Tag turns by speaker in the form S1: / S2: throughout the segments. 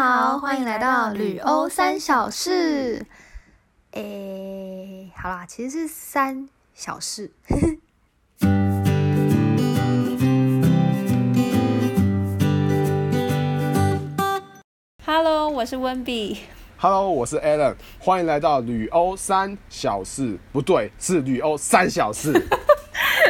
S1: 好，欢迎来到旅欧三小事。诶，好啦，其实是三小事。
S2: Hello，我是温比。
S3: Hello，我是 Alan，欢迎来到旅欧三小事，不对，是旅欧三小事。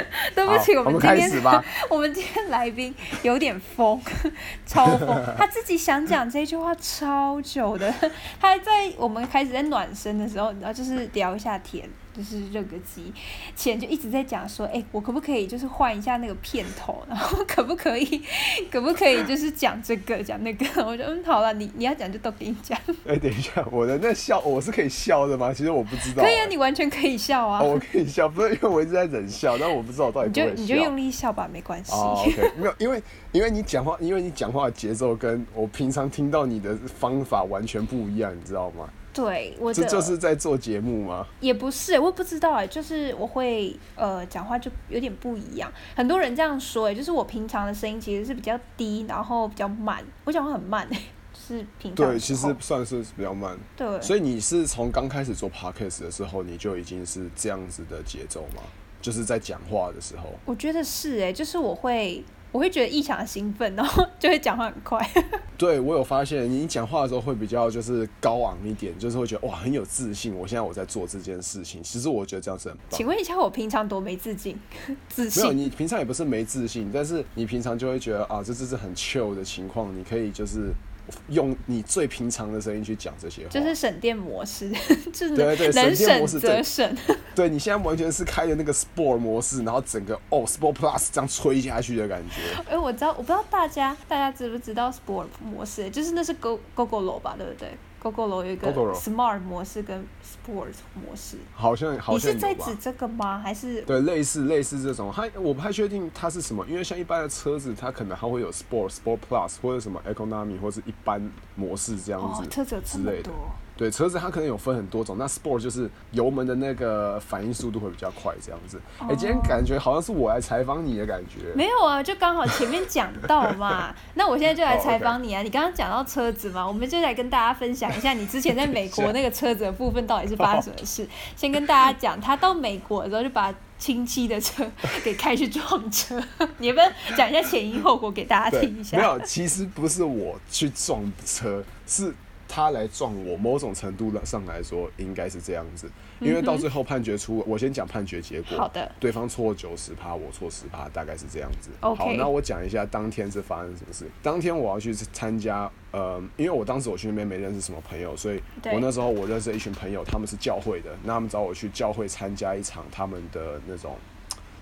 S2: 对不起，
S3: 我们
S2: 们今天。我们今天来宾有点疯，超疯。他自己想讲这句话超久的，他还在我们开始在暖身的时候，你知道，就是聊一下天，就是热个机前就一直在讲说，哎、我可不可以就是换一下那个片头，然后可不可以，可不可以就是讲这个讲那个？我就嗯好了，你你要讲就都给你讲，
S3: 哎、等一下，我的那笑我是可以笑的吗？其实我不知道、
S2: 可以啊，你完全可以笑啊，
S3: 哦，我可以笑，不是因为我一直在忍笑，但我不知道我到底
S2: 你就。你就用力笑吧，没关系。
S3: 哦，OK，没有，因为因为你讲话，因为你讲话的节奏跟我平常听到你的方法完全不一样，你知道吗？
S2: 对，我的
S3: 这就是在做节目吗？
S2: 也不是，我也不知道哎，就是我会呃讲话就有点不一样。很多人这样说哎，就是我平常的声音其实是比较低，然后比较慢，我讲话很慢哎，就是平常
S3: 对，其实算是比较慢。
S2: 对，
S3: 所以你是从刚开始做 podcast 的时候，你就已经是这样子的节奏吗？就是在讲话的时候。
S2: 我觉得是哎，就是我会我会觉得异常的兴奋，然后就会讲话很快。
S3: 对我有发现，你讲话的时候会比较就是高昂一点，就是会觉得哇很有自信。我现在我在做这件事情，其实我觉得这样子很棒
S2: 请。问一下，我平常多没自信、自信
S3: 没有，
S2: 信？
S3: 你平常也不是没自信，但是你平常就会觉得啊，这这是很 chill 的情况，你可以就是用你最平常的声音去讲这些话。
S2: 就是省电模式，就是
S3: 对对
S2: 能
S3: 省电模式
S2: 省则
S3: 对
S2: 省。
S3: 对你现在完全是开的那个 Sport 模式，然后整个哦 Sport Plus 这样吹下去的感觉。
S2: 哎、我知道，我不知道大家大家知不知道 Sport 模式，就是那是 Go GoGo 吧，对不对？GoGo 有一个 Smart 模式跟 Sport 模式。
S3: 好像好
S2: 你
S3: 像你
S2: 是在指？这个吗？还是
S3: 对，类似类似这种，它我不太确定它是什么，因为像一般的车子，它可能还会有 Sport、Sport Plus 或者什么 Economy 或是一般模式这样子，
S2: 哦车子有这
S3: 之类的
S2: 么多。？
S3: 对，车子它可能有分很多种，那 Sport 就是油门的那个反应速度会比较快这样子。哎、今天感觉好像是我来采访你的感觉。
S2: 没有啊，就刚好前面讲到嘛。那我现在就来
S3: 哦
S2: 采访你啊！你刚刚讲到车子嘛，我们就来跟大家分享一下你之前在美国那个车子的部分到底是发生什么事。先跟大家讲，他到美国的时候就把亲戚的车 给开去撞车，你要不要讲一下前因后果给大家，听一下？
S3: 没有，其实不是我去撞车，是他来撞我。某种程度上来说，应该是这样子。因为到最后判决出，我先讲判决结果。
S2: 好的
S3: 对方错九十趴，我错十趴，大概是这样子。好，那我讲一下当天是发生什么事。当天我要去参加，呃，因为我当时我去那边没认识什么朋友，所以我那时候我认识一群朋友，他们是教会的，那他们找我去教会参加一场他们的那种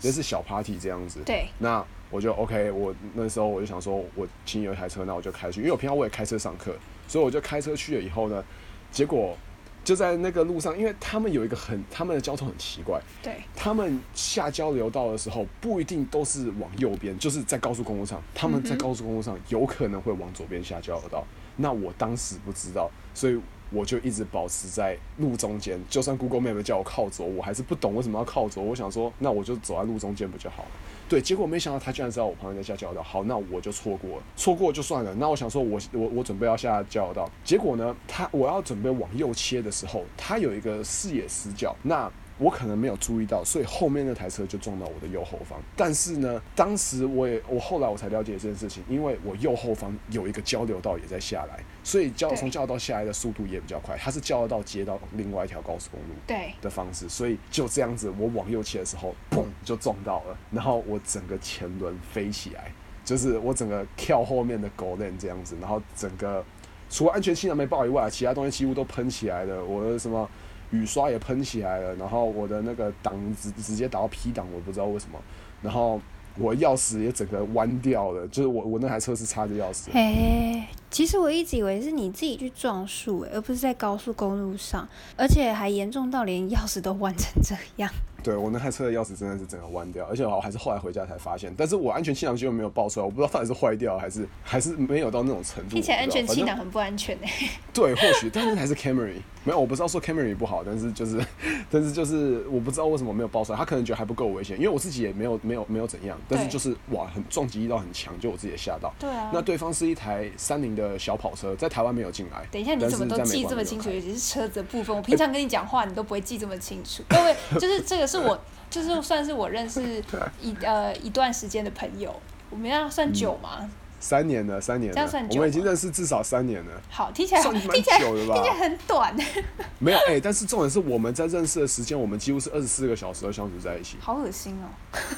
S3: 类似小 party 这样子。
S2: 对，
S3: 那我就 OK，我那时候我就想说，我请有一台车，那我就开去，因为我平常我也开车上课，所以我就开车去了以后呢，结果就在那个路上，因为他们有一个很他们的交通很奇怪，
S2: 对，
S3: 他们下交流道的时候不一定都是往右边，就是在高速公路上，他们在高速公路上有可能会往左边下交流道。那我当时不知道，所以我就一直保持在路中间。就算 Google Map 叫我靠左，我还是不懂为什么要靠左。我想说，那我就走在路中间不就好了？对，结果没想到他居然知道我旁边在下交流道，好，那我就错过了，错过就算了。那我想说我，我我准备要下交流道，结果呢，他我要准备往右切的时候，他有一个视野死角，那我可能没有注意到，所以后面那台车就撞到我的右后方。但是呢，当时我也我后来我才了解这件事情，因为我右后方有一个交流道也在下来，所以交从交流道下来的速度也比较快，它是交流道接到另外一条高速公路。
S2: 对，
S3: 的方式，所以就这样子，我往右切的时候，砰就撞到了，然后我整个前轮飞起来，就是我整个跳后面的狗链这样子，然后整个除了安全气囊没爆以外，其他东西几乎都喷起来了，我的什么雨刷也喷起来了，然后我的那个档直直接打到 P 档，我不知道为什么，然后我钥匙也整个弯掉了，就是我我那台车是插着钥匙，
S2: 嘿，其实我一直以为是你自己去撞树，而不是在高速公路上，而且还严重到连钥匙都弯成这样。
S3: 对我那台车的钥匙真的是整个弯掉，而且我还是后来回家才发现，但是我安全气囊就没有爆出来，我不知道到底是坏掉还是还是没有到那种程度。
S2: 听起来安全气
S3: 囊
S2: 囊很不安全哎。
S3: 对，或许，但是还是 Camry 没有，我不知道说 Camry 不好，但是就是，但是就是我不知道为什么没有爆出来，他可能觉得还不够危险，因为我自己也没有没有没有怎样，但是就是哇，很撞击力道很强，就我自己也吓到。
S2: 对啊。
S3: 那对方是一台三菱的小跑车，在台湾没有进来。
S2: 等一下，你怎么都记这么清楚？尤其是车子的部分，我 平常跟你讲话，你都不会记这么清楚。各位，就是这个是我，就是算是我认识一呃一段时间的朋友，我们要算久吗？
S3: 三年了，三年了，我们已经认识至少三年了。
S2: 好，听起来听起来听起来很短。
S3: 没有哎，但是重点是我们在认识的时间，我们几乎是二十四个小时都相处在一起。
S2: 好恶心哦！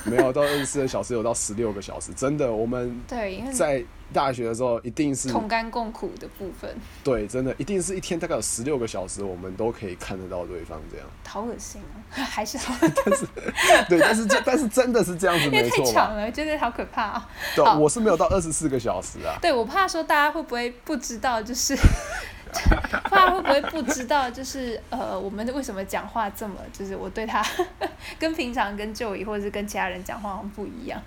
S3: 没有到 二十四个小时，有到十六个小时，真的，我们
S2: 对
S3: 在。大学的时候一定是
S2: 同甘共苦的部分。
S3: 对，真的一定是一天大概有十六个小时，我们都可以看得到对方这样。
S2: 好恶心啊！还是好，
S3: 但是 对，但是这但是真的是这样子，没错。
S2: 太长了，觉得好可怕啊！
S3: 对，我是没有到二十四个小时啊。
S2: 对，我怕说大家会不会不知道，就是 怕会不会不知道，就是呃，我们为什么讲话这么，就是我对他跟平常跟就医或者是跟其他人讲话好像不一样。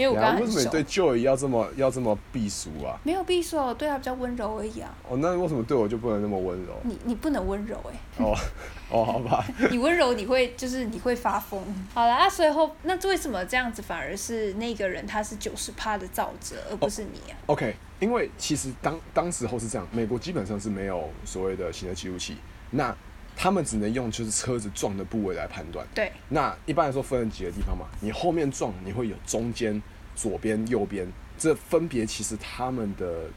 S2: 因为
S3: 什么你对 Joy 要这么要这么避俗啊？
S2: 没有避俗，我对他比较温柔而已啊。
S3: 哦，那为什么对我就不能那么温柔？
S2: 你你不能温柔哎。
S3: 哦哦，好吧。
S2: 你温柔你会就是你会发疯。好了，那随后那为什么这样子反而是那个人他是九十趴的造者，而不是你啊
S3: ？OK，因为其实当当时候是这样，美国基本上是没有所谓的行车记录器，那。他们只能用就是车子撞的部位来判断。
S2: 对。
S3: 那一般来说分几个地方嘛？你后面撞，你会有中间、左边、右边，这分别其实他们的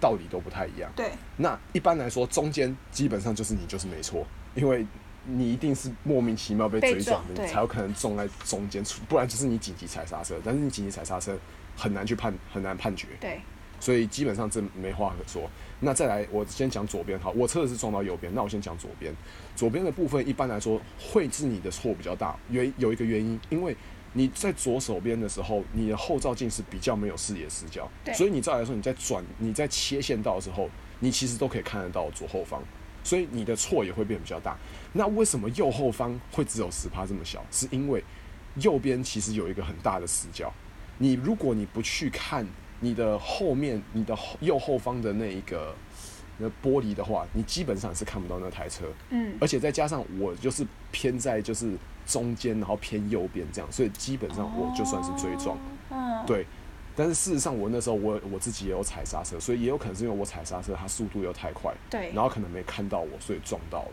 S3: 道理都不太一样。
S2: 对。
S3: 那一般来说，中间基本上就是你就是没错，因为你一定是莫名其妙被追撞的，你才有可能撞在中间，不然就是你紧急踩刹车。但是你紧急踩刹车很难去判，很难判决。
S2: 对。
S3: 所以基本上这没话可说。那再来，我先讲左边好，我车子是撞到右边，那我先讲左边。左边的部分一般来说会是你的错比较大，原有一个原因，因为你在左手边的时候，你的后照镜是比较没有视野死角，所以你照来说你在转、你在切线道的时候，你其实都可以看得到左后方，所以你的错也会变比较大。那为什么右后方会只有十趴这么小？是因为右边其实有一个很大的死角，你如果你不去看。你的后面，你的右后方的那一个那玻璃的话，你基本上是看不到那台车。
S2: 嗯。
S3: 而且再加上我就是偏在就是中间，然后偏右边这样，所以基本上我就算是追撞。
S2: 嗯。
S3: 对。但是事实上，我那时候我我自己也有踩刹车，所以也有可能是因为我踩刹车，它速度又太快。
S2: 对。
S3: 然后可能没看到我，所以撞到了。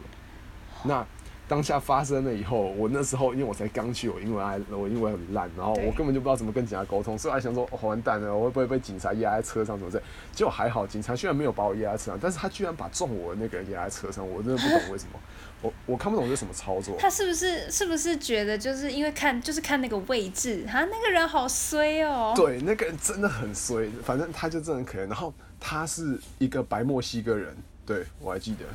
S3: 那。当下发生了以后，我那时候因为我才刚去，我英文还我英文很烂，然后我根本就不知道怎么跟警察沟通，所以还想说哦完蛋了，我会不会被警察压在车上什么的？结果还好，警察居然没有把我压在车上，但是他居然把撞我的那个人压在车上，我真的不懂为什么，我我看不懂这什么操作。
S2: 他是不是是不是觉得就是因为看就是看那个位置，他那个人好衰哦。
S3: 对，那个人真的很衰，反正他就真的很可怜。然后他是一个白墨西哥人，对我还记得。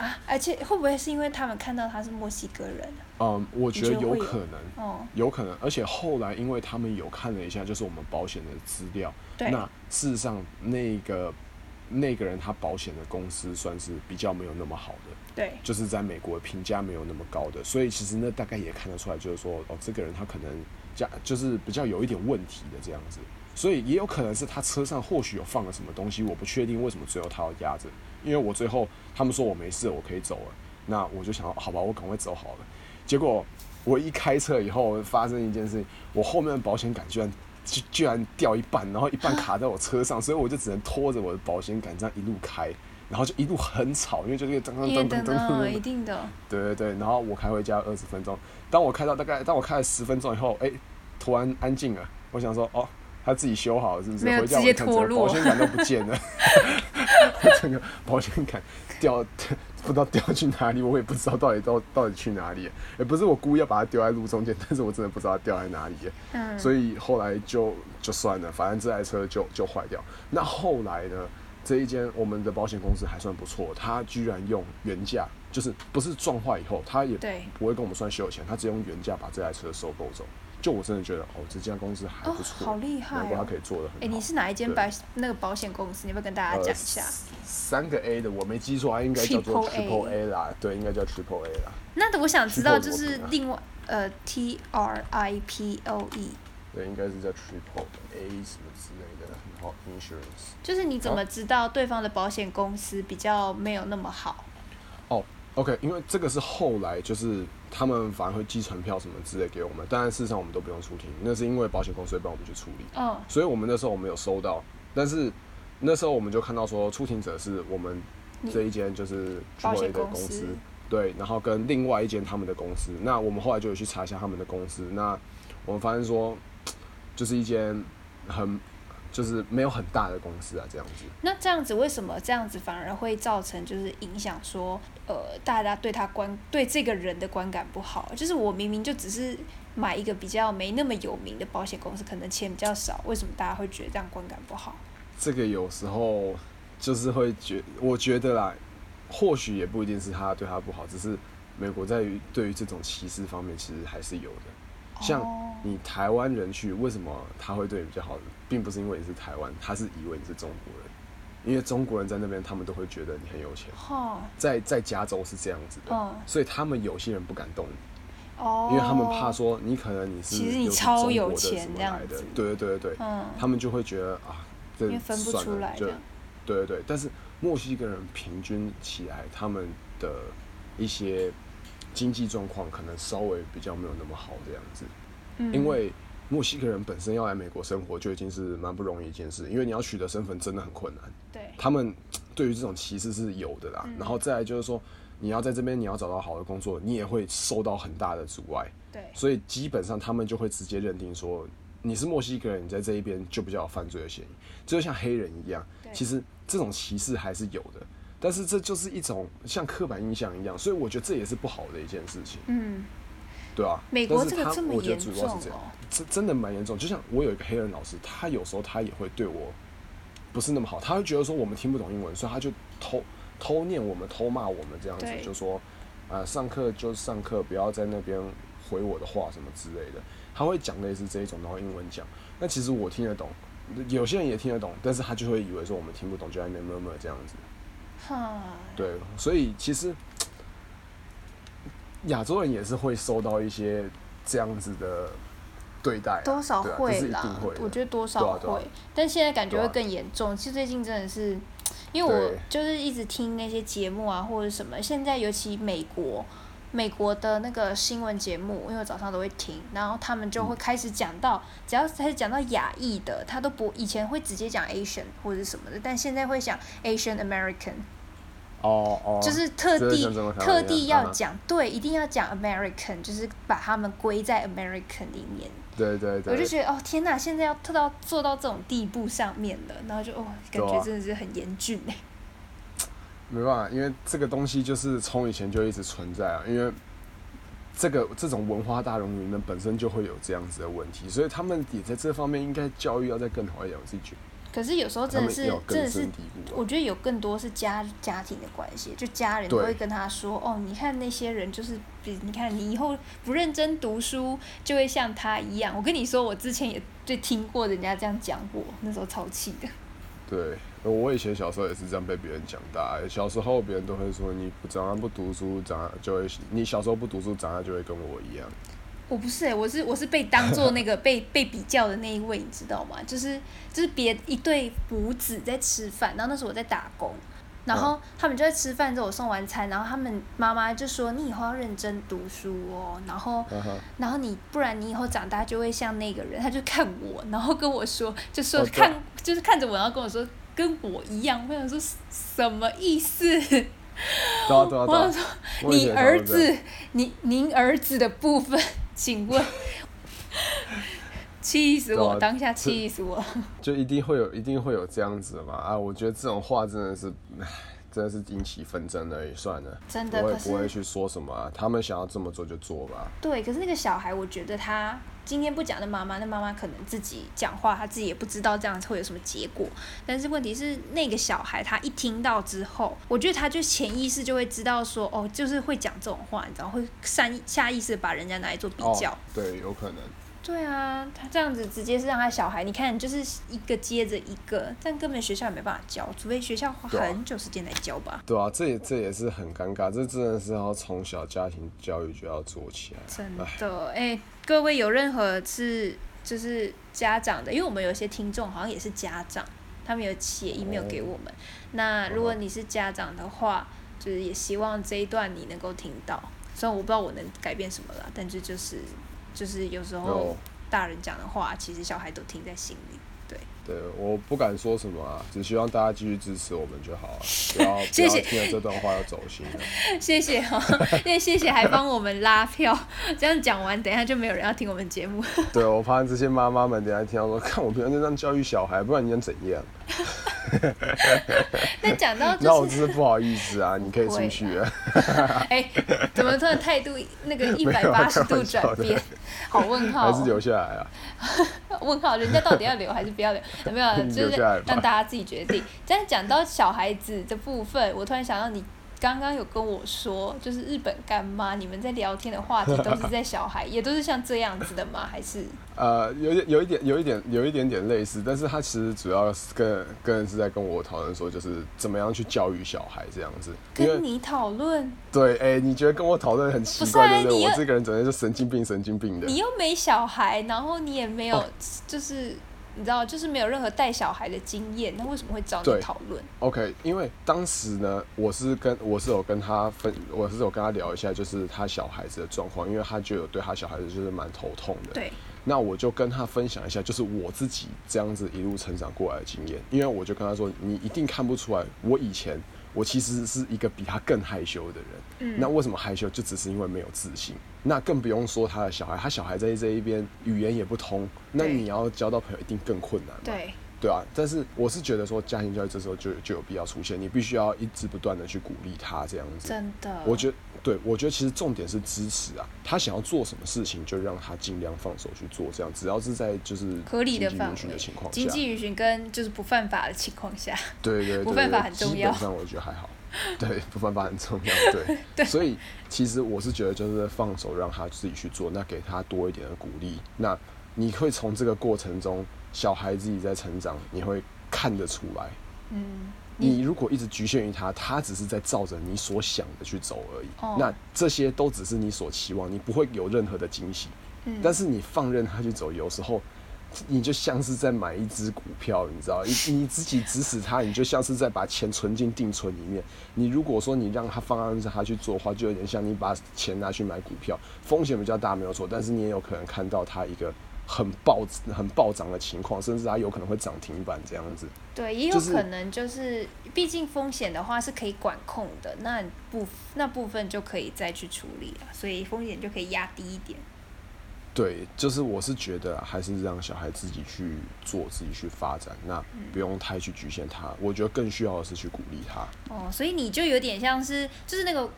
S2: 啊！而且会不会是因为他们看到他是墨西哥人？
S3: 嗯，我觉得有可
S2: 能，哦，
S3: 有可能。而且后来，因为他们有看了一下，就是我们保险的资料。对那事实上，那个那个人他保险的公司算是比较没有那么好的。
S2: 对。
S3: 就是在美国评价没有那么高的，所以其实那大概也看得出来，就是说哦，这个人他可能加就是比较有一点问题的这样子。所以也有可能是他车上或许有放了什么东西，我不确定为什么最后他要压着。因为我最后他们说我没事，我可以走了，那我就想，好吧，我赶快走好了。结果我一开车以后，发生一件事情，我后面的保险杆居然居居然掉一半，然后一半卡在我车上，所以我就只能拖着我的保险杆这样一路开，然后就一路很吵，因为就那个噔噔噔噔噔，
S2: 一定的。
S3: 对对对，然后我开回家二十分钟，当我开到大概当我开了十分钟以后，哎，突然安静了，我想说，哦，他自己修好了是不是？回家我看整个保险杆都不见了。整个保险杆掉，不知道掉去哪里，我也不知道到底到到底去哪里。也不是我故意要把它丢在路中间，但是我真的不知道它掉在哪里。
S2: 嗯，
S3: 所以后来就就算了，反正这台车就就坏掉。那后来呢？这一间我们的保险公司还算不错，他居然用原价，就是不是撞坏以后，他也不会跟我们算修钱，他只用原价把这台车收购走。就我真的觉得，哦，这家公司还不错，
S2: 好厉害，
S3: 难怪他可以做的很好。
S2: 哎，你是哪一间白那个保险公司？你要不要跟大家讲一下？
S3: 三个 A 的，我没记错，应该叫做 Triple A 啦，对，应该叫 Triple A 啦。
S2: 那我想知道，就是另外呃 T R I P O E，
S3: 对，应该是叫 triple A 什么之类的，然后 insurance。
S2: 就是你怎么知道对方的保险公司比较没有那么好？
S3: 哦，OK，因为这个是后来就是他们反而会寄传票什么之类给我们，当然事实上我们都不用出庭，那是因为保险公司会帮我们去处理，
S2: 嗯
S3: 所以我们那时候我们有收到，但是那时候我们就看到说出庭者是我们这一间就是
S2: 保险
S3: 的
S2: 公司。
S3: 公司，对，然后跟另外一间他们的公司，那我们后来就有去查一下他们的公司，那我们发现说就是一间很就是没有很大的公司啊，这样子。
S2: 那这样子为什么这样子反而会造成就是影响说，呃，大家对他观对这个人的观感不好？就是我明明就只是买一个比较没那么有名的保险公司，可能钱比较少，为什么大家会觉得这样观感不好？
S3: 这个有时候就是会觉，我觉得啦，或许也不一定是他对他不好，只是美国在于对于这种歧视方面其实还是有的。像
S2: 哦
S3: 你台湾人去，为什么他会对你比较好？并不是因为你是台湾，他是以为你是中国人，因为中国人在那边他们都会觉得你很有钱，
S2: 哦，
S3: 在在加州是这样子的，
S2: 嗯
S3: 所以他们有些人不敢动你，
S2: 哦，
S3: 因为他们怕说你可能你是
S2: 其实你超有钱这样
S3: 的
S2: 子
S3: 对对对对对，
S2: 嗯，
S3: 他们就会觉得啊，这
S2: 分不出来
S3: 对对对，但是墨西哥人平均起来，他们的一些经济状况可能稍微比较没有那么好这样子，
S2: 嗯。
S3: 因为墨西哥人本身要来美国生活就已经是蛮不容易一件事，因为你要取得身份真的很困难，
S2: 对，
S3: 他们对于这种歧视是有的啦。
S2: 嗯。
S3: 然后再来就是说，你要在这边你要找到好的工作，你也会受到很大的阻碍，
S2: 对，
S3: 所以基本上他们就会直接认定说你是墨西哥人，你在这一边就比较有犯罪的嫌疑，就像黑人一样。其实这种歧视还是有的，但是这就是一种像刻板印象一样，所以我觉得这也是不好的一件事情，
S2: 嗯，
S3: 对啊。
S2: 美国
S3: 但是他
S2: 这个这么
S3: 我觉得
S2: 严
S3: 主要是这样
S2: 重哦，
S3: 这真的蛮严重。就像我有一个黑人老师，他有时候他也会对我不是那么好，他会觉得说我们听不懂英文，所以他就偷偷念我们、偷骂我们这样子，就说啊、上课就上课，不要在那边回我的话什么之类的。他会讲类似这一种，然后英文讲。那其实我听得懂，有些人也听得懂，但是他就会以为说我们听不懂，就在那边 murmur 这样子。
S2: 哈，
S3: 对，所以其实亚洲人也是会受到一些这样子的对待啊、
S2: 多少会啦我觉得多少会，但现在感觉会更严重。其实最近真的是，因为我就是一直听那些节目啊，或者什么，现在尤其美国。美国的那个新闻节目，因为我早上都会听，然后他们就会开始讲到，只要开始讲到亚裔的，他都不以前会直接讲 Asian 或者什么的，但现在会讲 Asian American，
S3: 哦哦，
S2: 就是特地特地要讲，对，一定要讲 American，就是把他们归在 American 里面。
S3: 对对对，
S2: 我就觉得哦天哪，现在要特到做到这种地步上面了，然后就哦感觉真的是很严峻。哎。
S3: 没办法，因为这个东西就是从以前就一直存在啊，因为这个这种文化大熔炉里面本身就会有这样子的问题，所以他们也在这方面应该教育要再更好一点，我自己觉得
S2: 可是有时候真的是真的是。我觉得有更多是家家庭的关系，就家人都会跟他说，哦，你看那些人就是，比你看你以后不认真读书，就会像他一样。我跟你说，我之前也就听过人家这样讲过，那时候超气的。
S3: 对，我以前小时候也是这样被别人讲大的。小时候别人都会说你不长大不读书，长大就会你小时候不读书，长大就会跟我一样。
S2: 我不是哎、我是我是被当做那个 被被比较的那一位，你知道吗？就是就是别一对母子在吃饭，然后那时候我在打工，然后他们就在吃饭之后我送完餐，然后他们妈妈就说你以后要认真读书哦，然后然后你不然你以后长大就会像那个人，他就看我，然后跟我说，就说看就是看着我，然后跟我说跟我一样，我想说什么意思？我想说。你儿子，你您儿子的部分，请问，气死我！当下
S3: 这
S2: 气死我！
S3: 就一定会有，一定会有这样子嘛啊！我觉得这种话真的是，真的是引起纷争而已，算了，
S2: 真的，
S3: 我也不会去说什么、啊，他们想要这么做就做吧。
S2: 对，可是那个小孩，我觉得他今天不讲的妈妈，那妈妈可能自己讲话，她自己也不知道这样会有什么结果。但是问题是，那个小孩他一听到之后，我觉得他就潜意识就会知道说，哦，就是会讲这种话，你知道，会善下意识把人家拿来做比较。
S3: 对，有可能。
S2: 对啊，他这样子直接是让他小孩，你看就是一个接着一个，但根本学校也没办法教，除非学校花很久时间来教吧。
S3: 对啊，这也这也是很尴尬，这真的是要从小家庭教育就要做起来。
S2: 真的，哎、各位有任何是就是家长的，因为我们有些听众好像也是家长，他们有写 email
S3: 哦
S2: 给我们。那如果你是家长的话，就是也希望这一段你能够听到。虽然我不知道我能改变什么啦，但是就是就是有时候大人讲的话，其实小孩都听在心里。对，
S3: 对，我不敢说什么啊，只希望大家继续支持我们就好了，不要
S2: 谢谢
S3: 不要听了这段话要走心了。
S2: 谢谢哈、因为谢谢还帮我们拉票，这样讲完，等一下就没有人要听我们节目。
S3: 对，我怕这些妈妈们等一下听到说，看我平常就这样教育小孩，不然你能怎样？
S2: 那讲到
S3: 那我
S2: 就是，
S3: 真是不好意思啊，你可以出去了。
S2: 哎、怎么突然态度那个一百八十度转变？好问号、哦，
S3: 还是留下来啊？
S2: 问号，人家到底要留还是不要留？有没有，就是让大家自己决定。但讲到小孩子的部分，我突然想到你。刚刚有跟我说，就是日本干妈，你们在聊天的话题都是在小孩，也都是像这样子的吗？还是
S3: 呃，有点有一点有一点有一点点类似，但是他其实主要是跟跟是在跟我讨论说，就是怎么样去教育小孩这样子。
S2: 跟你讨论？
S3: 对，哎、你觉得跟我讨论很奇怪，对不对？我这个人整天就神经病，神经病的。
S2: 你又没小孩，然后你也没有，
S3: 哦
S2: 就是你知道，就是没有任何带小孩的经验，那为什么会找你讨论
S3: ？OK，因为当时呢，我是跟我是有跟他分，我是有跟他聊一下，就是他小孩子的状况，因为他就有对他小孩子就是蛮头痛的。
S2: 对，
S3: 那我就跟他分享一下，就是我自己这样子一路成长过来的经验，因为我就跟他说，你一定看不出来，我以前我其实是一个比他更害羞的人。
S2: 嗯
S3: 那为什么害羞？就只是因为没有自信。那更不用说他的小孩，他小孩在这一边语言也不通，那你要交到朋友一定更困难嘛。
S2: 对，
S3: 对啊，但是我是觉得说家庭教育这时候就就有必要出现，你必须要一直不断的去鼓励他这样子。
S2: 真的。
S3: 我觉得，对我觉得其实重点是支持啊，他想要做什么事情就让他尽量放手去做，这样只要是在就是
S2: 合理的
S3: 经济
S2: 范围
S3: 允许的情，况下，
S2: 经济允许跟就是不犯法的情况下，
S3: 对对对
S2: 不犯法很重要
S3: 基本上我觉得还好，对，不犯法很重要，对，
S2: 对
S3: 所以其实我是觉得就是放手让他自己去做，那给他多一点的鼓励，那你会从这个过程中，小孩自己在成长，你会看得出来。
S2: 嗯，
S3: 你如果一直局限于他，他只是在照着你所想的去走而已。
S2: 哦
S3: 那这些都只是你所期望，你不会有任何的惊喜。
S2: 嗯
S3: 但是你放任他去走，有时候你就像是在买一只股票，你知道，你你自己指使他，你就像是在把钱存进定存里面。你如果说你让他放任着他去做的话，就有点像你把钱拿去买股票，风险比较大，没有错。但是你也有可能看到它一个很暴很暴涨的情况，甚至它有可能会涨停板这样子。
S2: 对，也有可能就是，毕竟风险的话是可以管控的，那部那部分就可以再去处理了，所以风险就可以压低一点。
S3: 对，就是我是觉得啊还是让小孩自己去做，自己去发展，那不用太去局限他。我觉得更需要的是去鼓励他。
S2: 哦，所以你就有点像是，就是那个，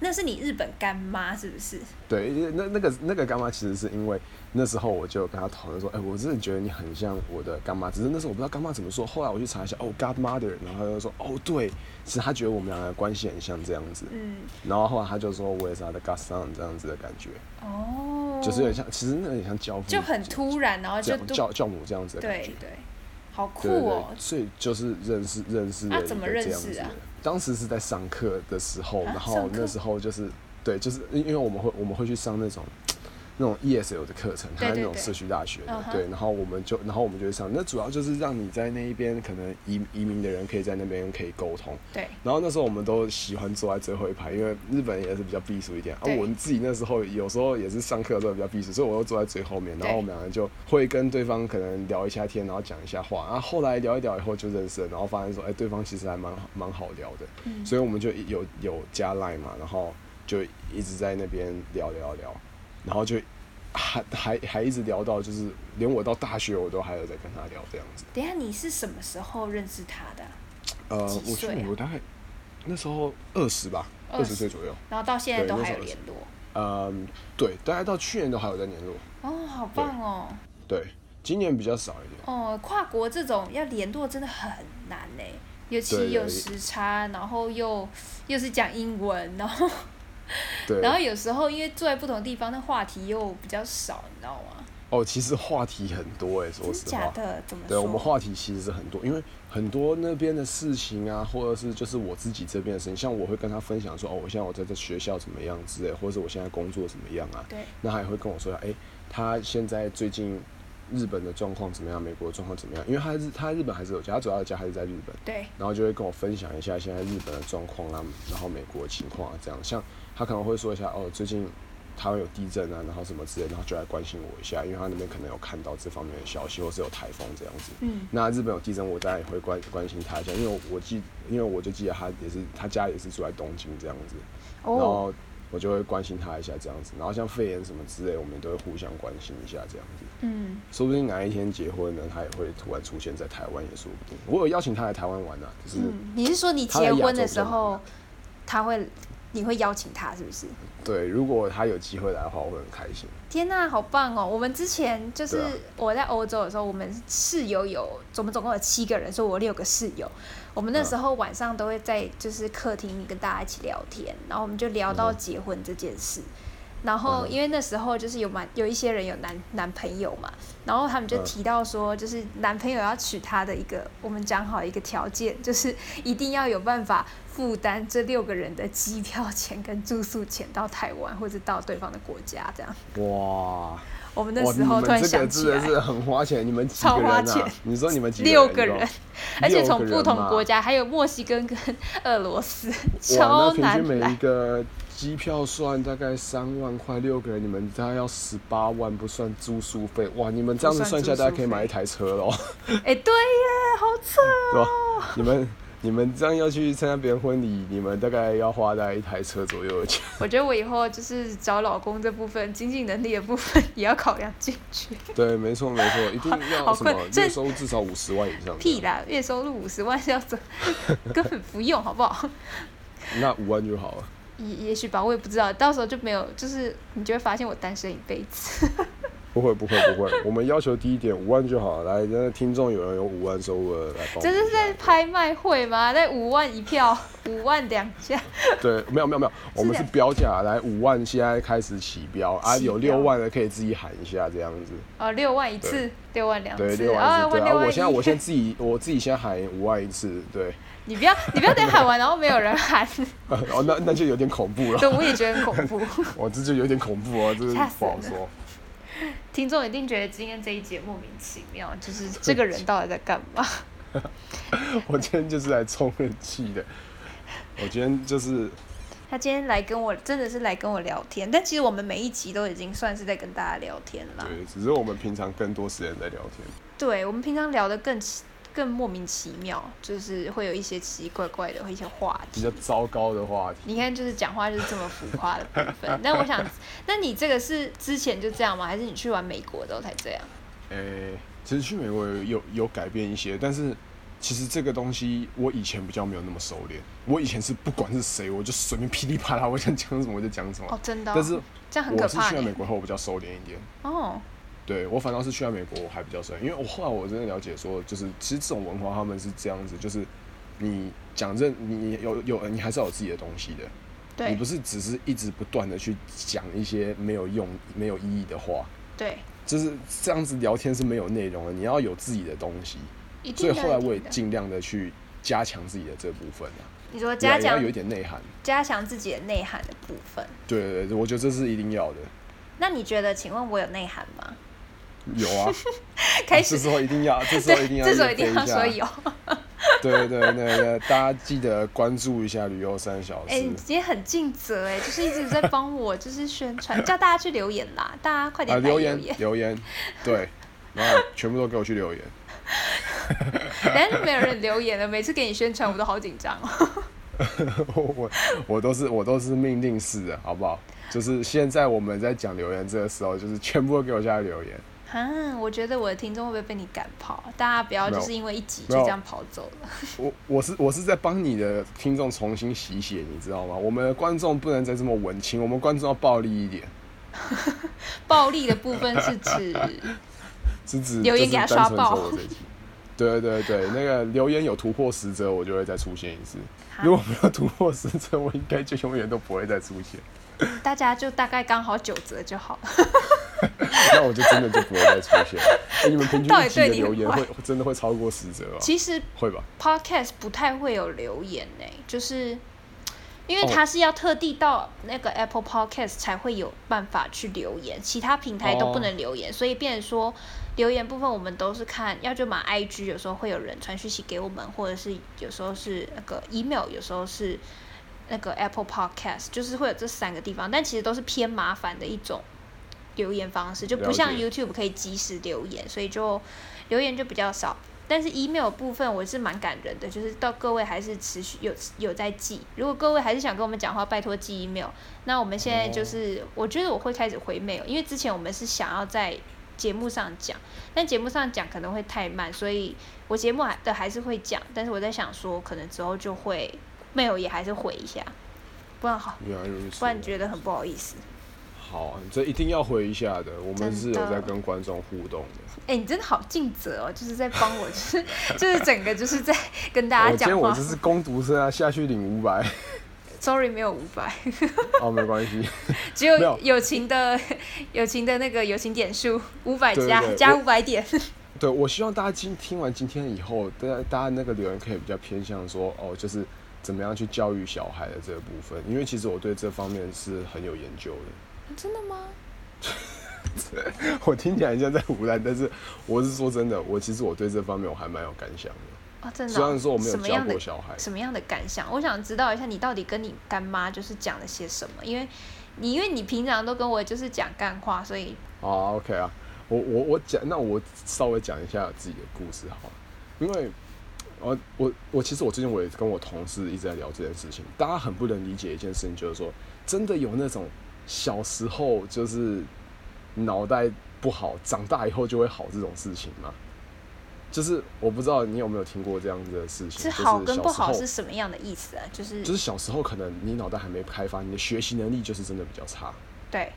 S2: 那是你日本干妈是不是？
S3: 对，那那个那个干妈其实是因为那时候我就跟他讨论说，哎、我真的觉得你很像我的干妈，只是那时候我不知道干妈怎么说。后来我去查一下，哦，godmother，然后他就说，哦，对，其实他觉得我们两个关系很像这样子。
S2: 嗯，
S3: 然后后来他就说我也是他的 godson 这样子的感觉，
S2: 哦，
S3: 就是有点像，其实那有点像教父，
S2: 就很突然，然后就
S3: 教教母这样子的感觉。
S2: 对对，好酷哦
S3: 对，，所以就是认识认识了一
S2: 啊怎么认识啊。
S3: 当时是在上课的时候，
S2: 啊
S3: 然后那时候就是对，就是因因为我们会我们会去上那种那种 ESL 的课程，它那种社区大学的对，然后我们就然后我们就会上，那主要就是让你在那一边可能移移民的人可以在那边可以沟通。
S2: 对，
S3: 然后那时候我们都喜欢坐在最后一排，因为日本也是比较避暑一点。啊，我们自己那时候有时候也是上课的时候比较避暑，所以我都坐在最后面。然后我们两个就会跟对方可能聊一下天，然后讲一下话。然后后来聊一聊以后就认识了，然后发现说，哎，对方其实还蛮蛮好聊的。
S2: 嗯
S3: 所以我们就有有加 line 嘛，然后就一直在那边聊聊聊，然后就还还还一直聊到就是连我到大学我都还有在跟他聊这样子。
S2: 等一下你是什么时候认识他的啊、
S3: 呃，我
S2: 几岁啊
S3: 觉得我大概那时候二十吧，二十
S2: 20
S3: 岁左右。
S2: 然后到现在都还有联络？
S3: 嗯，对，大概到去年都还有在联络。
S2: 哦，好棒哦！
S3: 对，今年比较少一点。
S2: 哦，跨国这种要联络真的很难呢，尤其有时差，然后又又是讲英文，然后
S3: 对，
S2: 然后有时候因为住在不同地方，那话题又比较少，你知道吗？
S3: 哦，其实话题很多哎，说
S2: 真
S3: 实话。
S2: 假的？怎么
S3: 对，我们话题其实是很多，因为很多那边的事情啊，或者是就是我自己这边的事情，像我会跟他分享说，哦，我现在我在这学校怎么样之类，或者是我现在工作怎么样啊，
S2: 对，
S3: 那他也会跟我说，哎、他现在最近日本的状况怎么样，美国的状况怎么样？因为他日他在日本还是有家，他主要的家还是在日本，
S2: 对，
S3: 然后就会跟我分享一下现在日本的状况啊，然后美国的情况啊，这样，像他可能会说一下，哦，最近台湾有地震啊，然后什么之类，然后就来关心我一下，因为他那边可能有看到这方面的消息，或是有台风这样子。
S2: 嗯，
S3: 那日本有地震，我当然也会关关心他一下，因为我记，因为我就记得他也是他家也是住在东京这样子，然
S2: 哦，
S3: 后我就会关心他一下这样子，然后像肺炎什么之类，我们都会互相关心一下这样子，
S2: 嗯，
S3: 说不定哪一天结婚呢，他也会突然出现在台湾也说不定。我有邀请他来台湾玩啊，就是、
S2: 嗯，你是说你结婚的时候，他会，你会邀请他是不是？
S3: 对，如果他有机会来的话，我会很开心。
S2: 天呐，好棒哦！我们之前就是我在欧洲的时候，我们室友有我们总共有七个人，所以我六个室友。我们那时候晚上都会在就是客厅里跟大家一起聊天，然后我们就聊到
S3: 嗯
S2: 结婚这件事。然后
S3: 嗯
S2: 因为那时候就是有蛮有一些人有男男朋友嘛，然后他们就
S3: 嗯
S2: 提到说，就是男朋友要娶她的一个，我们讲好一个条件，就是一定要有办法负担这六个人的机票钱跟住宿钱到台湾或者到对方的国家这样。
S3: 哇，
S2: 我们那
S3: 哇，
S2: 时候突然想起来，
S3: 真的是很花钱，你们几
S2: 超花钱？
S3: 你说你们几个
S2: 六个人
S3: 人？，
S2: 而且从不同国家，还有墨西哥跟俄罗斯，超
S3: 那平均每一
S2: 难来。
S3: 个机票算大概三万块，六个人你们大概要十八万，不算住宿费。哇，你们这样子
S2: 算
S3: 算下来，大家可以买一台车喽，
S2: 哎、对耶，好扯
S3: 对吧
S2: 哦。？
S3: 你们你们这样要去参加别人婚礼，你们大概要花大概一台车左右的钱。
S2: 我觉得我以后就是找老公这部分，经济能力的部分也要考量进去。
S3: 对，没错没错，一定要
S2: 好
S3: 什么月收入至少五十万以上。
S2: 屁！啦，月收入五十万是要怎，根本不用，好不好？
S3: 那五万就好了。
S2: 也也许吧，我也不知道，到时候就没有，就是你就会发现我单身一辈子。
S3: 不会不会不会，我们要求低一点，五万就好了。来，那听众有人有五万收入的来报名
S2: 这。是在拍卖会吗？在五万一票，五万两下。
S3: 对，没有没有没有，我们是
S2: 的
S3: 标价，来五万现在开始起标啊，有六
S2: 标
S3: 万的可以自己喊一下这样子。
S2: 哦，六万一次，六万两
S3: 对，
S2: 次，
S3: 六万
S2: 啊，
S3: 一次，对啊，我现在我先自己我自己先喊五万一次，对，
S2: 你不要，你不要等喊完，然后没有人喊，
S3: 哦，那那就有点恐怖了，
S2: 对，我也觉得很恐怖。
S3: 我这就有点恐怖啊，这是不好说。
S2: 听众一定觉得今天这一节莫名其妙，就是这个人到底在干嘛？
S3: 我今天就是来充人气的，我今天就是
S2: 他今天来跟我，真的是来跟我聊天，但其实我们每一集都已经算是在跟大家聊天了。
S3: 对，只是我们平常更多时间在聊天。
S2: 对，我们平常聊的更奇更莫名其妙，就是会有一些奇奇怪怪的一些话题。
S3: 比较糟糕的话题，
S2: 你看，就是讲话就是这么浮夸的部分。那我想，那你这个是之前就这样吗？还是你去完美国之后才这样？
S3: 诶、其实去美国有有有改变一些，但是其实这个东西我以前比较没有那么熟练。我以前是不管是谁，我就随便噼里啪啦，我想讲什么我就讲什么。
S2: 哦，真的哦、
S3: 但是
S2: 这样很可
S3: 我是
S2: 怕。
S3: 去了美国后，我比较收敛一点。
S2: 哦，
S3: 对我反倒是去了美国，我还比较熟练，因为我后来我真的了解说，就是其实这种文化他们是这样子，就是你讲认你有有你还是要有自己的东西的，
S2: 对
S3: 你不是只是一直不断的去讲一些没有用、没有意义的话，
S2: 对，
S3: 就是这样子聊天是没有内容的，你要有自己的东西。所以后来我也尽量的去加强自己的这部分啊，
S2: 你说加强
S3: 要有一点内涵。
S2: 加强自己的内涵的部分。
S3: 对对对，我觉得这是一定要的。
S2: 那你觉得，请问我有内涵吗？
S3: 有 啊，
S2: 开始
S3: 这时候一定要，这时候一定要，
S2: 这时候一定要说
S3: 说。
S2: 有。
S3: 对对对对，大家记得关注一下旅游三小
S2: 哎、你
S3: 时
S2: 今天很尽责哎，就是一直在帮我，就是宣传，叫大家去留言啦，大家快
S3: 啊，
S2: 点来
S3: 留言
S2: 留言。
S3: 留言，对，然后全部都给我去留言。
S2: 但是没有人留言了，每次给你宣传，我都好紧张哦。
S3: 我我都是我都是命令式的，好不好？就是现在我们在讲留言这个时候，就是全部都给我下来留言。
S2: 哈，我觉得我的听众会不会被你赶跑？大家不要就是因为一集就这样跑走了。
S3: 我我是我是在帮你的听众重新洗血，你知道吗？我们的观众不能再这么文青，我们观众要暴力一点，
S2: 暴力的部分是指
S3: 是指
S2: 留言给他刷爆
S3: 对对对，那个留言有突破十则，我就会再出现一次。如果没有突破十则，我应该就永远都不会再出现。
S2: 大家就大概刚好九折就好了。
S3: 那我就真的就不会再出现你们平均一集的留言会真的会超过十则吗？
S2: 其实
S3: 会吧
S2: ？podcast 不太会有留言呢、就是因为
S3: 哦
S2: 它是要特地到那个 Apple Podcast 才会有办法去留言，其他平台都不能留言，所以变成说留言部分我们都是看，要就买 IG，有时候会有人传讯息给我们，或者是有时候是那个 email，有时候是那个 Apple Podcast，就是会有这三个地方，但其实都是偏麻烦的一种留言方式，就不像 YouTube 可以及时留言，所以就留言就比较少。但是 email 部分我是蛮感人的，就是到各位还是持续有有在寄。如果各位还是想跟我们讲话，拜托寄 email。那我们现在就是，我觉得我会开始回 mail，因为之前我们是想要在节目上讲，但节目上讲可能会太慢，所以我节目还的还是会讲，但是我在想说，可能之后就会 mail 也还是回一下，不然好。不然觉得很不好意思。
S3: 好，这一定要回一下的。我们是有在跟观众互动的。
S2: 哎、你真的好尽责哦，就是在帮我，就是 就是整个就是在跟大家讲话。
S3: 今天我这是攻读生啊，下去领五百。
S2: Sorry，没有五百，
S3: 哦，没关系。
S2: 只有友情的友情的那个友情点数五百加加五百点。
S3: 对，我希望大家今听完今天以后，大家大家那个留言可以比较偏向说，哦，就是怎么样去教育小孩的这个部分，因为其实我对这方面是很有研究的。
S2: 真的吗？
S3: 我听起来像在胡乱，但是我是说真的，我其实我对这方面我还蛮有感想的。
S2: 哦，真的哦、
S3: 虽然说我没有教过小孩，
S2: 什么样的感想？我想知道一下你到底跟你干妈就是讲了些什么，因为你因为你平常都跟我就是讲干话，所以
S3: 好，OK 啊，我我我讲，那我稍微讲一下自己的故事好了，因为，我我我其实我最近我也跟我同事一直在聊这件事情，大家很不能理解一件事情，就是说真的有那种小时候就是脑袋不好，长大以后就会好这种事情吗？就是我不知道你有没有听过这样子的事情，
S2: 是
S3: 就是
S2: 好跟不好是什么样的意思啊？就是
S3: 就是小时候可能你脑袋还没开发，你的学习能力就是真的比较差。
S2: 对，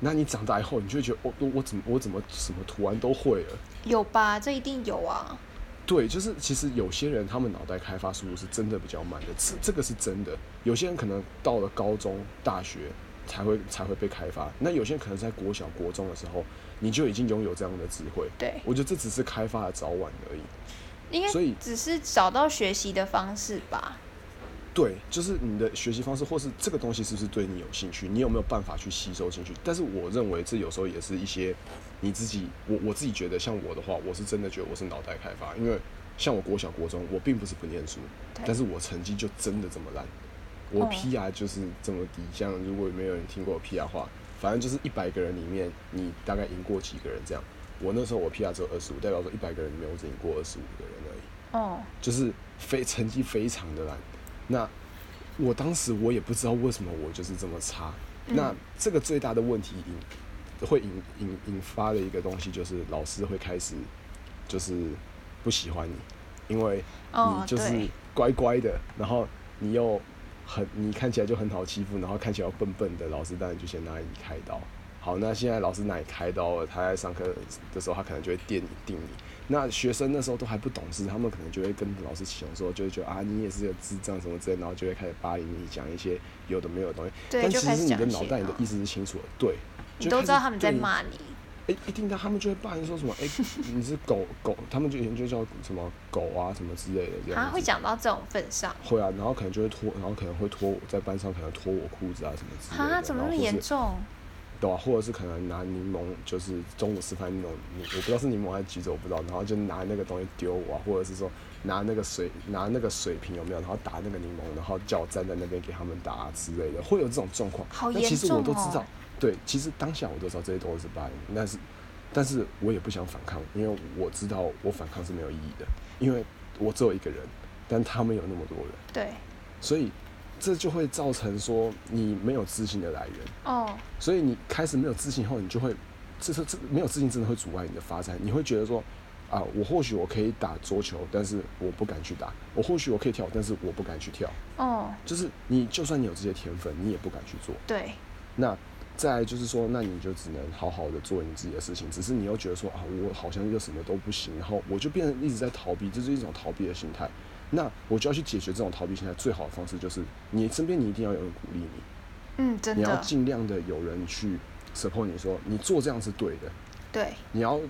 S3: 那你长大以后，你就会觉得，我、我我怎么我怎么什么图案都会了？
S2: 有吧？这一定有啊。
S3: 对，就是其实有些人他们脑袋开发速度是真的比较慢的，这这个是真的。有些人可能到了高中、大学才会才会被开发，那有些人可能在国小、国中的时候，你就已经拥有这样的智慧。
S2: 对，
S3: 我觉得这只是开发的早晚而已。
S2: 应该
S3: 所以
S2: 只是找到学习的方式吧。
S3: 对，就是你的学习方式，或是这个东西是不是对你有兴趣，你有没有办法去吸收进去？但是我认为这有时候也是一些你自己，我我自己觉得，像我的话，我是真的觉得我是脑袋开发，因为像我国小国中，我并不是不念书，但是我成绩就真的这么烂，我
S2: 哦
S3: PR 就是这么低。像如果没有人听过我 PR 话，反正就是一百个人里面，你大概赢过几个人这样。我那时候我 PR 只有二十五，代表说一百个人里面我只赢过二十五个人而已。
S2: 哦，
S3: 就是非成绩非常的烂。那我当时我也不知道为什么我就是这么差。
S2: 嗯
S3: 那这个最大的问题引会引引引发的一个东西就是老师会开始就是不喜欢你，因为
S2: 哦
S3: 你就是乖乖的，然后你又很你看起来就很好欺负，然后看起来又笨笨的，老师当然就先拿你开刀。好，那现在老师拿你开刀了，他在上课的时候，他可能就会电你、定你。那学生那时候都还不懂事，他们可能就会跟老师起哄说，就会觉得啊，你也是个智障什么之类，然后就会开始霸凌你，讲一些有的没有的东西。
S2: 对，
S3: 但
S2: 就开
S3: 其实你的脑袋你的意思是清楚的，对，
S2: 你都知道他们在骂你。
S3: 哎、一听到他们就会抱怨说什么，哎、你是狗狗，他们就以前就叫什么狗啊什么之类的这样子。
S2: 他会讲到这种份上，
S3: 会啊，然后可能就会脱，然后可能会脱我在班上可能脱我裤子啊什么之类的。
S2: 哈，怎么那么严重？
S3: 对啊，或者是可能拿柠檬，就是中午吃饭那种，我不知道是柠檬还是橘子，我不知道，然后就拿那个东西丢我、啊，或者是说拿那个水拿那个水瓶有没有，然后打那个柠檬，然后叫我站在那边给他们打、啊、之类的，会有这种状况。
S2: 好严
S3: 那其实我
S2: 重哦
S3: 都知道，对，其实当下我都知道这些都是霸凌，但是但是我也不想反抗，因为我知道我反抗是没有意义的，因为我只有一个人，但他们有那么多人，
S2: 对，
S3: 所以这就会造成说你没有自信的来源。
S2: 哦，
S3: 所以你开始没有自信后，你就会，这是这没有自信真的会阻碍你的发展。你会觉得说，啊，我或许我可以打桌球，但是我不敢去打；我或许我可以跳，但是我不敢去跳。
S2: 哦，
S3: 就是你就算你有这些天分，你也不敢去做。
S2: 对，
S3: 那再来就是说，那你就只能好好的做你自己的事情。只是你又觉得说啊，我好像又什么都不行，然后我就变成一直在逃避，这是一种逃避的心态。那我就要去解决这种逃避心态，最好的方式就是你身边你一定要有人鼓励你。
S2: 嗯，真的
S3: 你要，尽量的有人去 support 你说你做这样是对的，
S2: 对，
S3: 你要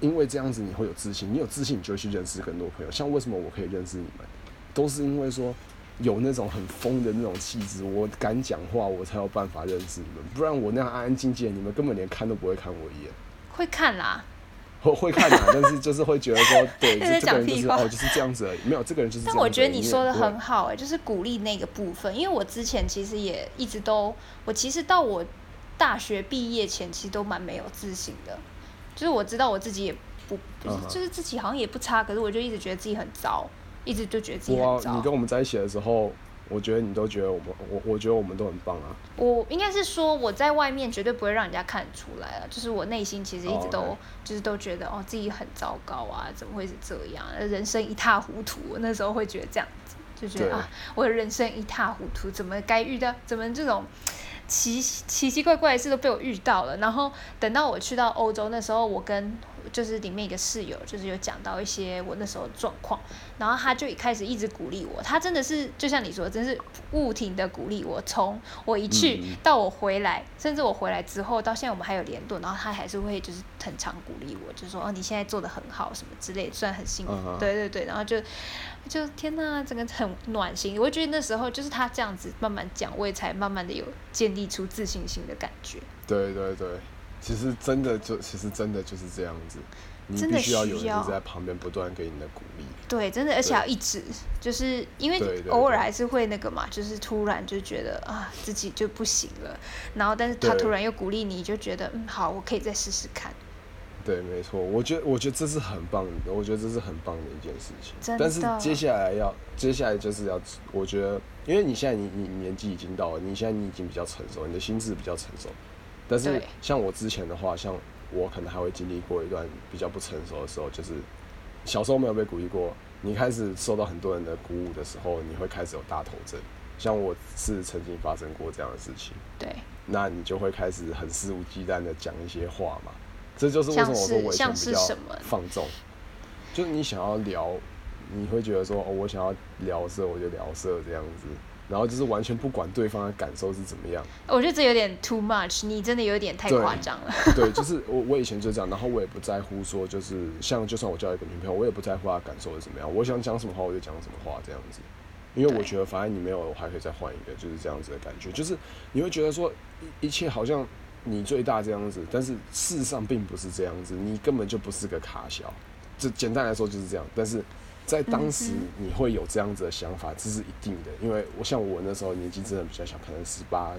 S3: 因为这样子你会有自信，你有自信你就会去认识更多朋友。像为什么我可以认识你们，都是因为说有那种很疯的那种气质，我敢讲话，我才有办法认识你们。不然我那样安安静静，你们根本连看都不会看我一眼。
S2: 会看啦，
S3: 会会看啦，但是就是会觉得说，对，
S2: 在
S3: 这这个人就是哦，就是这样子而已。没有这个人就是。
S2: 但我觉得你说的很好哎、就是鼓励那个部分，因为我之前其实也一直都，我其实到我大学毕业前，其实都蛮没有自信的，就是我知道我自己也不，就是自己好像也不差，可是我就一直觉得自己很糟，一直就觉得自己
S3: 我啊
S2: 很糟。
S3: 你跟我们在一起的时候，我觉得你都觉得我们，我我觉得我们都很棒啊。
S2: 我应该是说我在外面绝对不会让人家看出来了，就是我内心其实一直都、就是都觉得哦自己很糟糕啊，怎么会是这样？人生一塌糊涂，那时候会觉得这样子，就觉得啊，我的人生一塌糊涂，怎么该遇到怎么这种奇奇奇怪怪的事都被我遇到了。然后等到我去到欧洲那时候，我跟就是里面一个室友，就是有讲到一些我那时候的状况，然后他就一开始一直鼓励我，他真的是就像你说，真是不停的鼓励我，从我一去
S3: 嗯
S2: 到我回来，甚至我回来之后到现在我们还有联络，然后他还是会就是很常鼓励我，就说哦你现在做的很好什么之类的，虽然很辛苦，对对对，然后就就天呐，整个很暖心。我觉得那时候就是他这样子慢慢讲，我也才慢慢的有建立出自信心的感觉。
S3: 对对对，其实真的就其实真的就是这样子，你必须要有人在旁边不断给你的鼓励。
S2: 对，真的，而且要一直，就是因为偶尔还是会那个嘛，就是突然就觉得啊自己就不行了，然后但是他突然又鼓励你，就觉得嗯好，我可以再试试看。
S3: 对，没错，我觉得我觉得这是很棒的，我觉得这是很棒的一件事情。
S2: 真
S3: 但是
S2: 的
S3: 接下来要，接下来就是要，我觉得，因为你现在你你年纪已经到了，你现在你已经比较成熟，你的心智比较成熟。但是像我之前的话，像我可能还会经历过一段比较不成熟的时候，就是小时候没有被鼓励过，你开始受到很多人的鼓舞的时候，你会开始有大头症。像我是曾经发生过这样的事情。
S2: 对，
S3: 那你就会开始很肆无忌惮的讲一些话嘛。这就是为什么我说我以前比较放纵，就是你想要聊，你会觉得说哦，我想要聊色我就聊色这样子，然后就是完全不管对方的感受是怎么样。
S2: 我觉得这有点 too much，你真的有点太夸张了。
S3: 对，就是我我以前就这样，然后我也不在乎说就是像就算我交一个女朋友，我也不在乎她感受是怎么样，我想讲什么话我就讲什么话这样子。因为我觉得反正你没有，我还可以再换一个，就是这样子的感觉。就是你会觉得说一一切好像你最大这样子，但是事实上并不是这样子，你根本就不是个卡小。这简单来说就是这样。但是在当时
S2: 嗯
S3: 你会有这样子的想法，这是一定的。因为我像我那时候年纪真的比较小，可能十八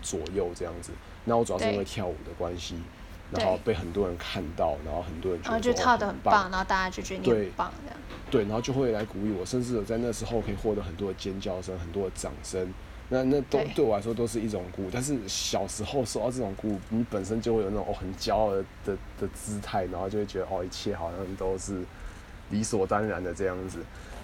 S3: 左右这样子。那我主要是因为跳舞的关系，然后被很多人看到，然后很多人觉
S2: 然后
S3: 得
S2: 就跳的很
S3: 棒
S2: 棒，然后大家就觉得你很棒这样。
S3: 对，然后就会来鼓励我，甚至在那时候可以获得很多的尖叫声、很多的掌声。那那都
S2: 对
S3: 对我来说都是一种鼓舞，但是小时候受到这种鼓舞，你本身就会有那种哦很骄傲的的的姿态，然后就会觉得哦一切好像都是理所当然的这样子，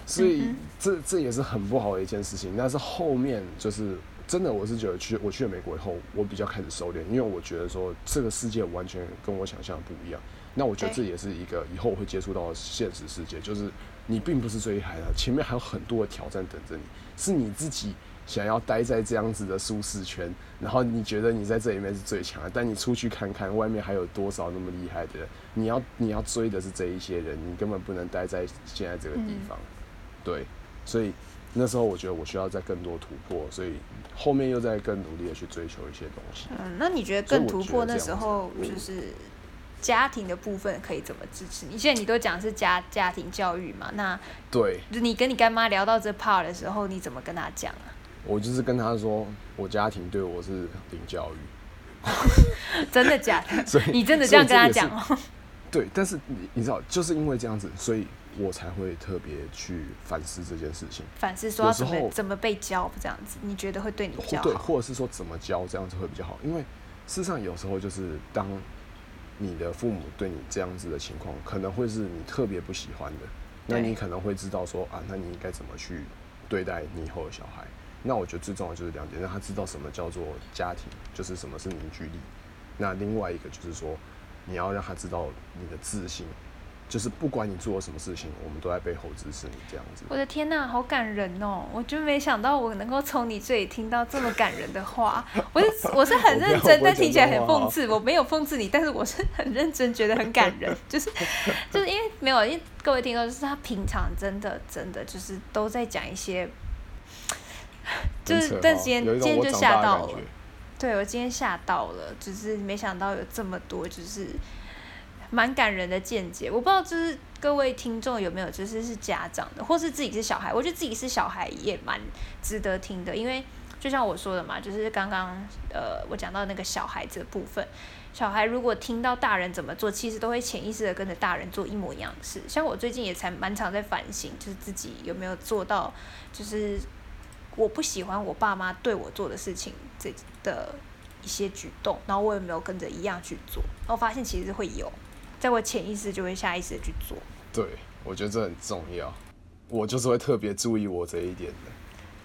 S3: 所以
S2: 嗯
S3: 这这也是很不好的一件事情。但是后面就是真的，我是觉得去我去了美国以后，我比较开始收敛，因为我觉得说这个世界完全跟我想象的不一样。那我觉得这也是一个以后我会接触到的现实世界，就是你并不是最厉害的，前面还有很多的挑战等着你，是你自己想要待在这样子的舒适圈，然后你觉得你在这里面是最强的，但你出去看看外面还有多少那么厉害的人，你要你要追的是这一些人，你根本不能待在现在这个地方，对，所以那时候我觉得我需要再更多突破，所以后面又在更努力的去追求一些东西。
S2: 嗯，那你觉得更突破那时候
S3: 嗯
S2: 就是家庭的部分可以怎么支持你？现在你都讲是家家庭教育嘛，那
S3: 对，
S2: 你跟你干妈聊到这 part 的时候，你怎么跟她讲啊？
S3: 我就是跟他说，我家庭对我是零教育。
S2: 真的假的
S3: 所以？
S2: 你真的这样跟她
S3: 所以这
S2: 讲哦？
S3: 对，但是你你知道，就是因为这样子，所以我才会特别去反思这件事情，
S2: 反思说要怎么怎么被教这样子，你觉得会对你比较
S3: 或对，
S2: 好？
S3: 或者是说怎么教这样子会比较好。因为事实上有时候就是当你的父母对你这样子的情况，可能会是你特别不喜欢的，那你可能会知道说啊，那你应该怎么去对待你以后的小孩。那我觉得最重要的就是两点，让他知道什么叫做家庭，就是什么是凝聚力。那另外一个就是说，你要让他知道你的自信，就是不管你做了什么事情，我们都在背后支持你这样子。
S2: 我的天呐，好感人哦！我就没想到我能够从你这里听到这么感人的话。我是我是很认真，但听起来很讽刺。我没有讽刺你，但是我是很认真，觉得很感人。就是就是因为没有，因为各位听众，就是他平常真的真的就是都在讲一些，就是但今天今天就吓到了。对我今天吓到了，只是没想到有这么多，就是。蛮感人的见解，我不知道就是各位听众有没有就是是家长的，或是自己是小孩，我觉得自己是小孩也蛮值得听的，因为就像我说的嘛，就是刚刚呃我讲到那个小孩子的部分，小孩如果听到大人怎么做，其实都会潜意识的跟着大人做一模一样的事。像我最近也才蛮常在反省，就是自己有没有做到，就是我不喜欢我爸妈对我做的事情这的一些举动，然后我也没有跟着一样去做，然后发现其实会有。在我潜意识就会下意识的去做，
S3: 对我觉得这很重要，我就是会特别注意我这一点的，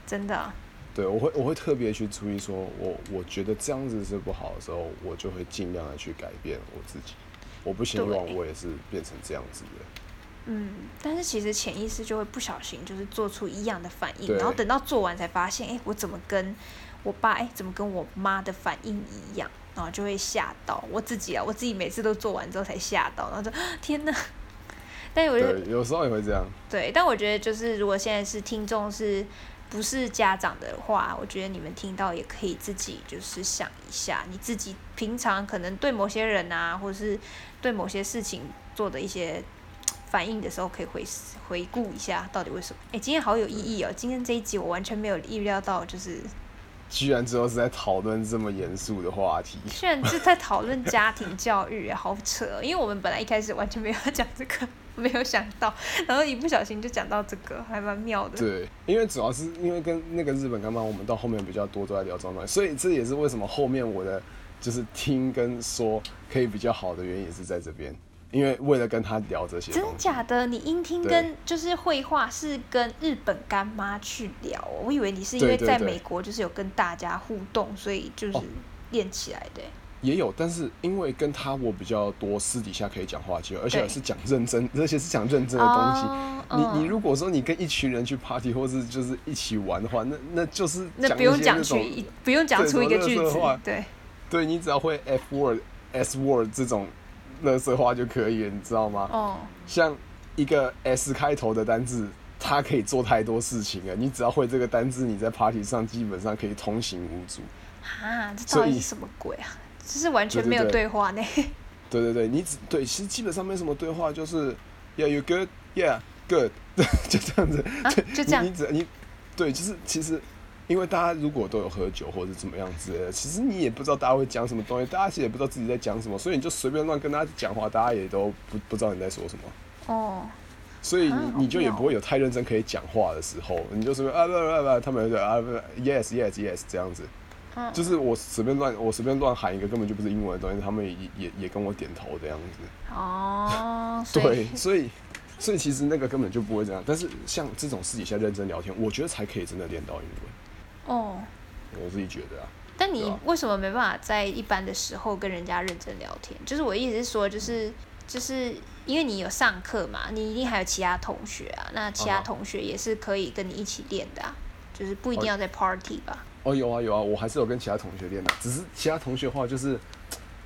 S2: 真的，
S3: 对我会我会特别去注意，说我我觉得这样子是不好的时候，我就会尽量的去改变我自己，我不希望我也是变成这样子的，
S2: 嗯，但是其实潜意识就会不小心就是做出一样的反应，然后等到做完才发现，哎，我怎么跟我爸哎怎么跟我妈的反应一样。然后就会吓到我自己啊！我自己每次都做完之后才吓到，然后就天哪！但我觉得
S3: 有时候也会这样。
S2: 对，但我觉得就是如果现在是听众是不是家长的话，我觉得你们听到也可以自己就是想一下，你自己平常可能对某些人啊，或者是对某些事情做的一些反应的时候，可以回回顾一下到底为什么。哎，今天好有意义哦！今天这一集我完全没有意料到，就是。
S3: 居然之后是在讨论这么严肃的话题，
S2: 居然是在讨论家庭教育，好扯！因为我们本来一开始完全没有讲这个，没有想到，然后一不小心就讲到这个，还蛮妙的。
S3: 对，因为主要是因为跟那个日本刚刚我们到后面比较多都在聊状态，所以这也是为什么后面我的就是听跟说可以比较好的原因也是在这边。因为为了跟他聊这些，
S2: 真假的？你音听跟就是绘画是跟日本干妈去聊，我以为你是因为在美国就是有跟大家互动，所以就是练起来的。
S3: 也有，但是因为跟他我比较多私底下可以讲话机会，而且是讲认真，而且是讲认真的东西。你你如果说你跟一群人去 party 或是就是一起玩的话，那那就是
S2: 那不用讲出不用讲出一个句子，对
S3: 对，你只要会 f word s word 这种。乐色化就可以了，你知道吗？哦。像一个 S 开头的单字，它可以做太多事情了。你只要会这个单字，你在 party 上基本上可以通行无阻。
S2: 啊，这到底是什么鬼啊？这是完全没有对话呢。
S3: 对对对，你只对，其实基本上没什么对话，就是 Yeah, you good? Yeah, good. 就这样子。
S2: 就这样。
S3: 你只你对，就是其实。因为大家如果都有喝酒或者怎么样子的，其实你也不知道大家会讲什么东西，大家其实也不知道自己在讲什么，所以你就随便乱跟他讲话，大家也都不不知道你在说什么。哦。所以你你就也不会有太认真可以讲话的时候，你就随便啊不不不，他们就啊不 yes yes yes 这样子。就是我随便乱我随便乱喊一个根本就不是英文的东西，他们也也也跟我点头这样子。
S2: 哦。
S3: 对，所以所以其实那个根本就不会这样，但是像这种私底下认真聊天，我觉得才可以真的练到英文。哦，我自己觉得啊。
S2: 但你为什么没办法在一般的时候跟人家认真聊天？就是我意思是说，就是就是因为你有上课嘛，你一定还有其他同学啊，那其他同学也是可以跟你一起练的啊，就是不一定要在 party 吧？
S3: 哦，有啊有啊，我还是有跟其他同学练的，只是其他同学的话就是，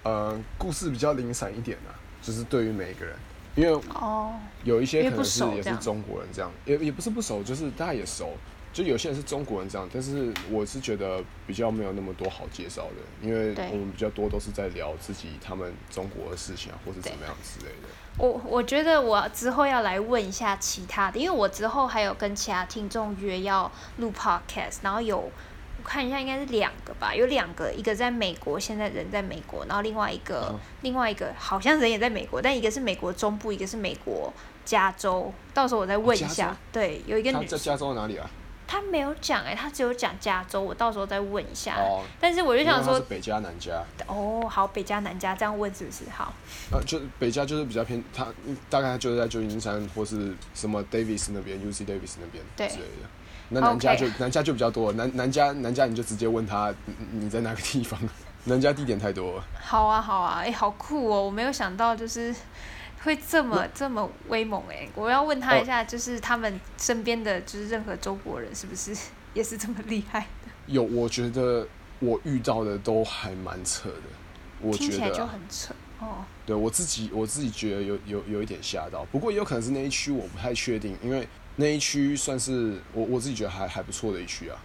S3: 呃，故事比较零散一点啊，就是对于每一个人，因为哦，有一些可能是也是中国人这样，也也不是不熟，就是大家也熟。就有些人是中国人这样，但是我是觉得比较没有那么多好介绍的，因为我们比较多都是在聊自己他们中国的事情啊，或是怎么样之类的。
S2: 我我觉得我之后要来问一下其他的，因为我之后还有跟其他听众约要录 podcast，然后有我看一下应该是两个吧，有两个，一个在美国，现在人在美国，然后另外一个另外一个好像人也在美国，但一个是美国中部，一个是美国加州，到时候我再问一下。对，有一个女
S3: 在加州哪里啊？
S2: 他没有讲哎，他只有讲加州，我到时候再问一下。哦。但是我就想说，
S3: 北加南加。
S2: 哦，好，北加南加这样问是不是好？
S3: 呃，就北加就是比较偏，他大概就是在旧金山或是什么 Davis 那边，UC Davis 那边之类的。那南加就南加就比较多，南南加南加你就直接问他你在哪个地方，南加地点太多了。
S2: 好啊好啊，哎，好酷哦！我没有想到就是。会这么这么威猛哎、我要问他一下，就是他们身边的就是任何中国人是不是 也是这么厉害的？
S3: 有，我觉得我遇到的都还蛮扯的，我觉得、啊，
S2: 就很扯哦。
S3: 对我自己我自己觉得有有有一点吓到，不过也有可能是那一区我不太确定，因为那一区算是我我自己觉得还还不错的一区啊，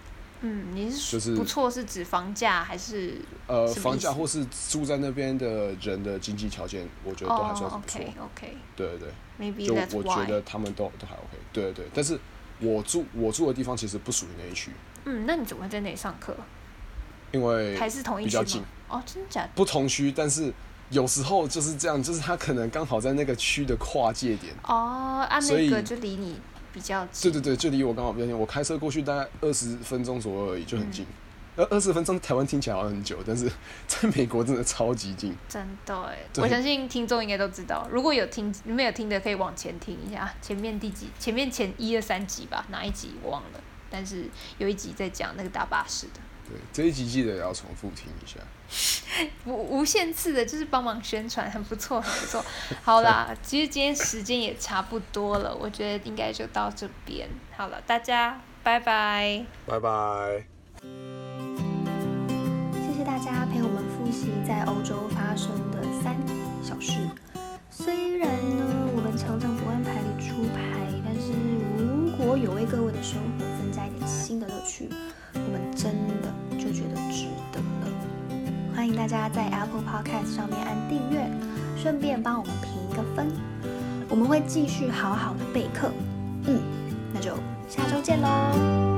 S2: 嗯，你是
S3: 就是
S2: 不错是指房价还是
S3: 呃，房价或是住在那边的人的经济条件，我觉得都还算不错。
S2: ？OK OK
S3: 对对对
S2: ，maybe
S3: 就我觉。得他们都都还 OK。对对对，但是我住我住的地方其实不属于那一区，
S2: 嗯，那你怎么会在那里上课？
S3: 因为
S2: 还是同一区吗
S3: 比较近？
S2: 哦，真的假的？
S3: 不同区，但是有时候就是这样，就是他可能刚好在那个区的跨界点。
S2: 哦，啊，那个就离你比较近。
S3: 对对对，就离我刚好比较近，我开车过去大概二十分钟左右而已，就很近。
S2: 嗯
S3: 呃，二十分钟台湾听起来好像很久，但是 在美国真的超级近。
S2: 真的哎，我相信听众应该都知道。如果有听没有听的，可以往前听一下，前面第几？前面前一二三集吧，哪一集我忘了。但是有一集在讲那个大巴士的，
S3: 对，这一集记得也要重复听一下。
S2: 无无限次的，就是帮忙宣传，很不错，很不错。好啦，其实今天时间也差不多了，我觉得应该就到这边。好了，大家拜拜。
S3: 拜拜。
S1: 谢谢大家陪我们复习在欧洲发生的三小事。虽然呢，我们常常不按牌理出牌，但是如果有为各位的生活增加一点新的乐趣，我们真的。欢迎大家在 Apple Podcast 上面按订阅，顺便帮我们评一个分。我们会继续好好的备课。嗯，那就下周见喽。